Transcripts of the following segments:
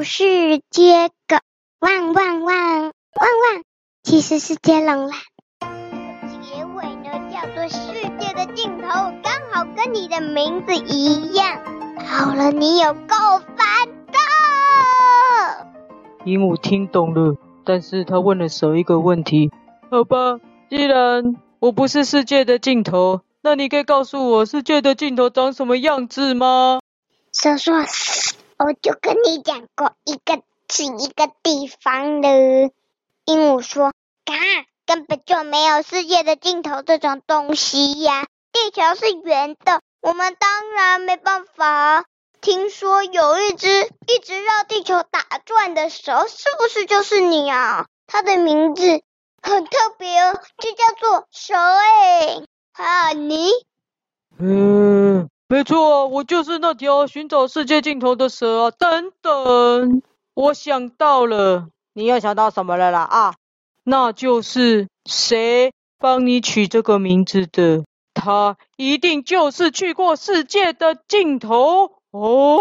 不是接狗，汪汪汪汪汪，其实是接龙啦。结尾呢叫做世界的尽头，刚好跟你的名字一样。好了，你有够烦的。鹦鹉听懂了，但是他问了蛇一个问题。好吧，既然我不是世界的尽头，那你可以告诉我世界的尽头长什么样子吗？蛇说，我就跟你讲过，一个是一个地方了。鹦鹉说，看，根本就没有世界的尽头这种东西呀。地球是圆的，我们当然没办法。听说有一只一直绕地球打转的蛇，是不是就是你啊？它的名字很特别哦，就叫做蛇诶。啊，你？嗯，没错，我就是那条寻找世界尽头的蛇啊。等等，我想到了，你又想到什么了啦？啊，那就是谁帮你取这个名字的？他一定就是去过世界的尽头。哦，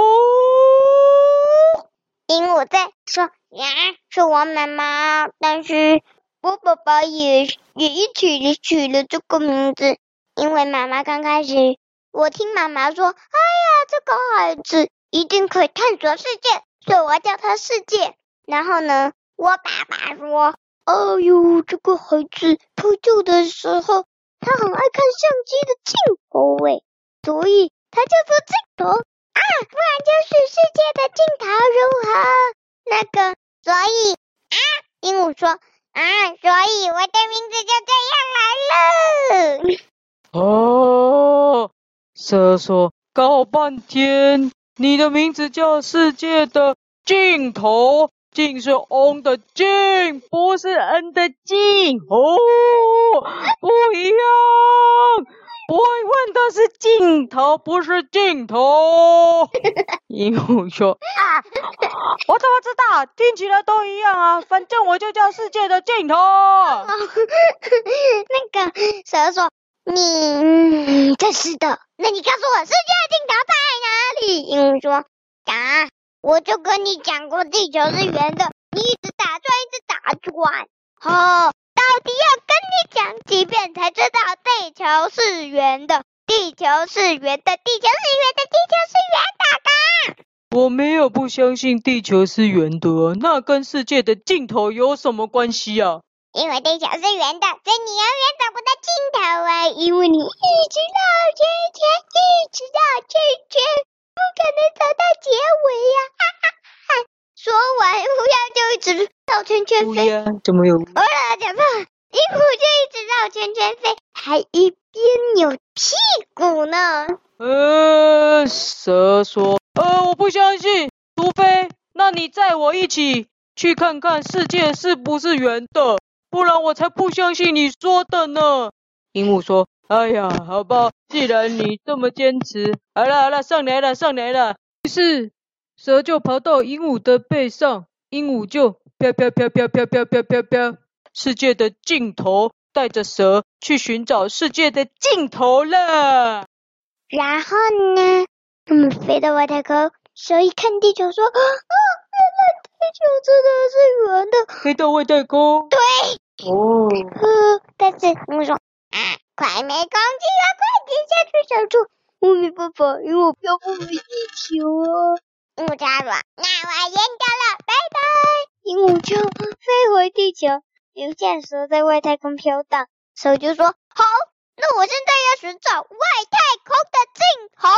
鹦鹉在说呀，是我妈妈，但是我爸爸也也一起取了这个名字，因为妈妈刚开始，我听妈妈说，哎呀，这个孩子一定可以探索世界，所以我叫他世界。然后呢，我爸爸说，哎呦，这个孩子脱臼的时候，他很爱看相机的镜头，喂，所以他叫做镜头。啊，不然就是世界的镜头如何？那个，所以啊，鹦鹉说啊，所以我的蛇说搞半天，你的名字叫世界的尽头，尽是 on 的尽，不是 n 的尽哦，不一样。我问的是尽头，不是尽头。鹦鹉说：“啊，我怎么知道？听起来都一样啊。反正我就叫世界的尽头。”那个蛇说：“你真是的。那你告诉我，世界的尽头在哪里？”鹦鹉说：“啊，我就跟你讲过，地球是圆的。你一直打转，一直打转。好。”到底要跟你讲几遍才知道地球是圆的？地球是圆的，地球是圆的，地球是圆的？我没有不相信地球是圆的，那跟世界的尽头有什么关系啊？因为地球是圆的，所以你永远找不到尽头啊！因为你一直绕圈圈，一直绕圈圈，不可能找到结尾呀！哈哈哈。说完，乌鸦就一直绕圈圈飞。乌鸦怎么有？我了，讲错，鹦鹉就一直绕圈圈飞，还一边扭屁股呢。呃，蛇说：“呃，我不相信，除非那你载我一起去看看世界是不是圆的，不然我才不相信你说的呢。”鹦鹉说：“哎呀，好吧，既然你这么坚持，好了好了，上来了上来了。”于是。蛇就爬到鹦鹉的背上，鹦鹉就飘飘飘飘飘飘飘飘飘，世界的尽头带着蛇去寻找世界的尽头了。然后呢，他们飞到外太空，蛇一看地球说：“啊，原来地球真的是圆的。”飞到外太空。对。哦。呃，但是我说啊，快没空气了，快点下去小猪。我没办法，因为我飘不回地球啊。鹦鹉说：“那我先走了，拜拜。”鹦鹉就飞回地球，留下蛇在外太空飘荡。蛇就说：“好，那我现在要寻找外太空的尽头。”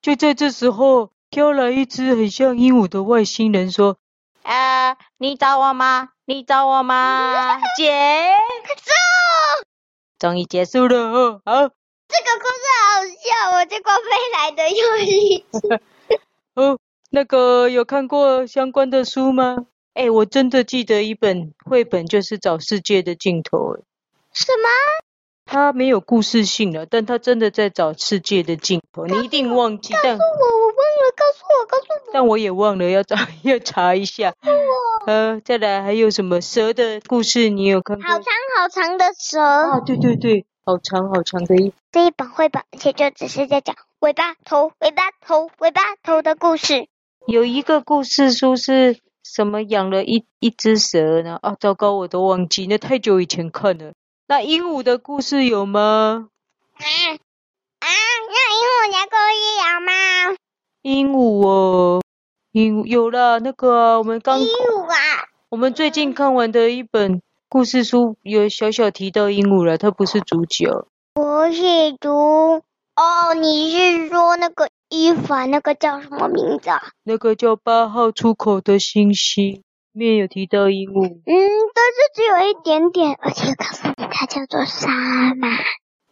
就在这时候，飘来一只很像鹦鹉的外星人，说：“呃，你找我吗？你找我吗？结束，终于结束了哦。好，这个故事好笑，我结果飞来的又一次。”哦，那个有看过相关的书吗？哎，我真的记得一本绘本，就是找世界的尽头。什么？它没有故事性了，但它真的在找世界的尽头。你一定忘记，但告诉我，我忘了。告诉我。但我也忘了，要找 要查一下。我。呃，再来还有什么蛇的故事？你有看过？好长好长的蛇。啊，对对对，好长好长的一这一本绘本，而且就只是在讲。尾巴头，尾巴头，尾巴头的故事。有一个故事书是什么？养了一一只蛇呢？啊，糟糕，我都忘记，那太久以前看了。那鹦鹉的故事有吗？啊啊，那鹦鹉也可以养吗？鹦鹉哦，鹦鹉有了那个、啊、我们刚。鹦鹉啊！我们最近看完的一本故事书有小小提到鹦鹉了，它不是主角。我是读哦，你是说那个？伊凡那个叫什么名字啊？那个叫八号出口的星星，面有提到鹦鹉。嗯，但是只有一点点，而且告诉你，它叫做沙马。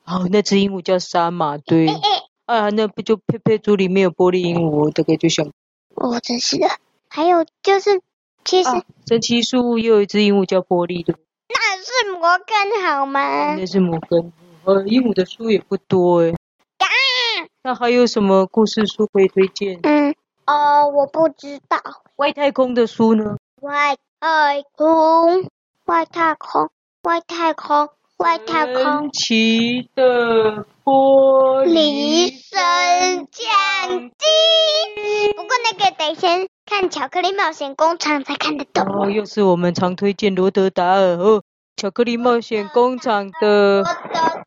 哦，那只鹦鹉叫沙马，对。哎哎，啊，那不就佩佩猪里面有玻璃鹦鹉？大概就想。哦，真是的。还有就是，其实、啊、神奇树也有一只鹦鹉叫玻璃的。那是摩根好吗？那是摩根。呃，鹦鹉的书也不多哎。那还有什么故事书可以推荐？嗯，哦，我不知道。外太空的书呢？外太空，外太空，外太空，外太空。奇的玻璃升降机。不过那个得先看《巧克力冒险工厂》才看得懂。哦，又是我们常推荐罗德达尔哦，《巧克力冒险工厂》的。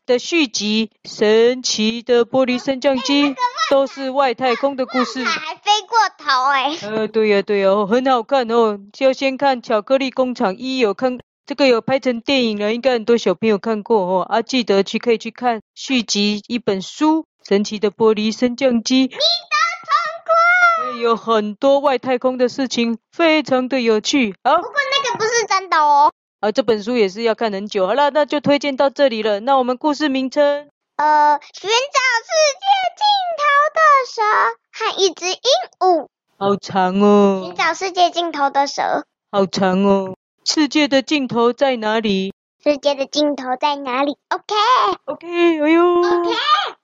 的续集《神奇的玻璃升降机》都是外太空的故事，还飞过头哎！呃，对呀、啊、对呀、啊，很好看哦。就要先看《巧克力工厂一》，有看这个有拍成电影了，应该很多小朋友看过哦。啊，记得去可以去看续集一本书《神奇的玻璃升降机》。有很多外太空的事情，非常的有趣。啊，不过那个不是真的哦。啊，这本书也是要看很久。好了，那就推荐到这里了。那我们故事名称？呃，寻找世界尽头的蛇和一只鹦鹉。好长哦。寻找世界尽头的蛇。好长哦。世界的尽头在哪里？世界的尽头在哪里？OK。OK。哎呦。OK。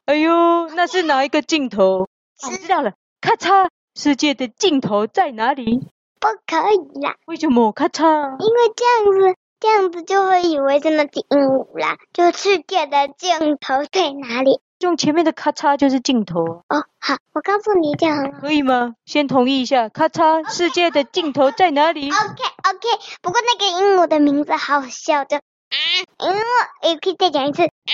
哎呦，那是哪一个尽头？我知道了。咔嚓。世界的尽头在哪里？不可以啦。为什么？咔嚓。因为这样子。这样子就会以为是那只鹦鹉啦，就世界的尽头在哪里？用前面的咔嚓就是镜头。哦，好，我告诉你这样。可以吗？先同意一下，咔嚓世界的尽头在哪里？OK OK，不过那个鹦鹉的名字好笑的啊，因为也可以再讲一次啊，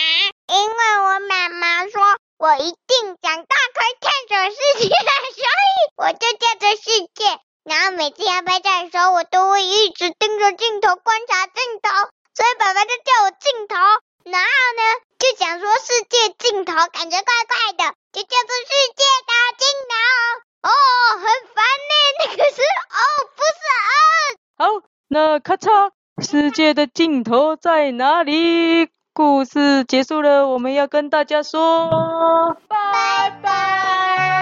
因为我妈妈说我一定长大可以探索世界，所以我就叫做世界。然后每次要拍照的时候，我都会一直盯着镜头观察镜头，所以爸爸就叫我镜头。然后呢，就想说世界尽头感觉怪怪的，就叫做世界的尽头。哦，很烦呢，那个是哦，不是嗯。好，那咔嚓，世界的尽头在哪里？故事结束了，我们要跟大家说拜拜。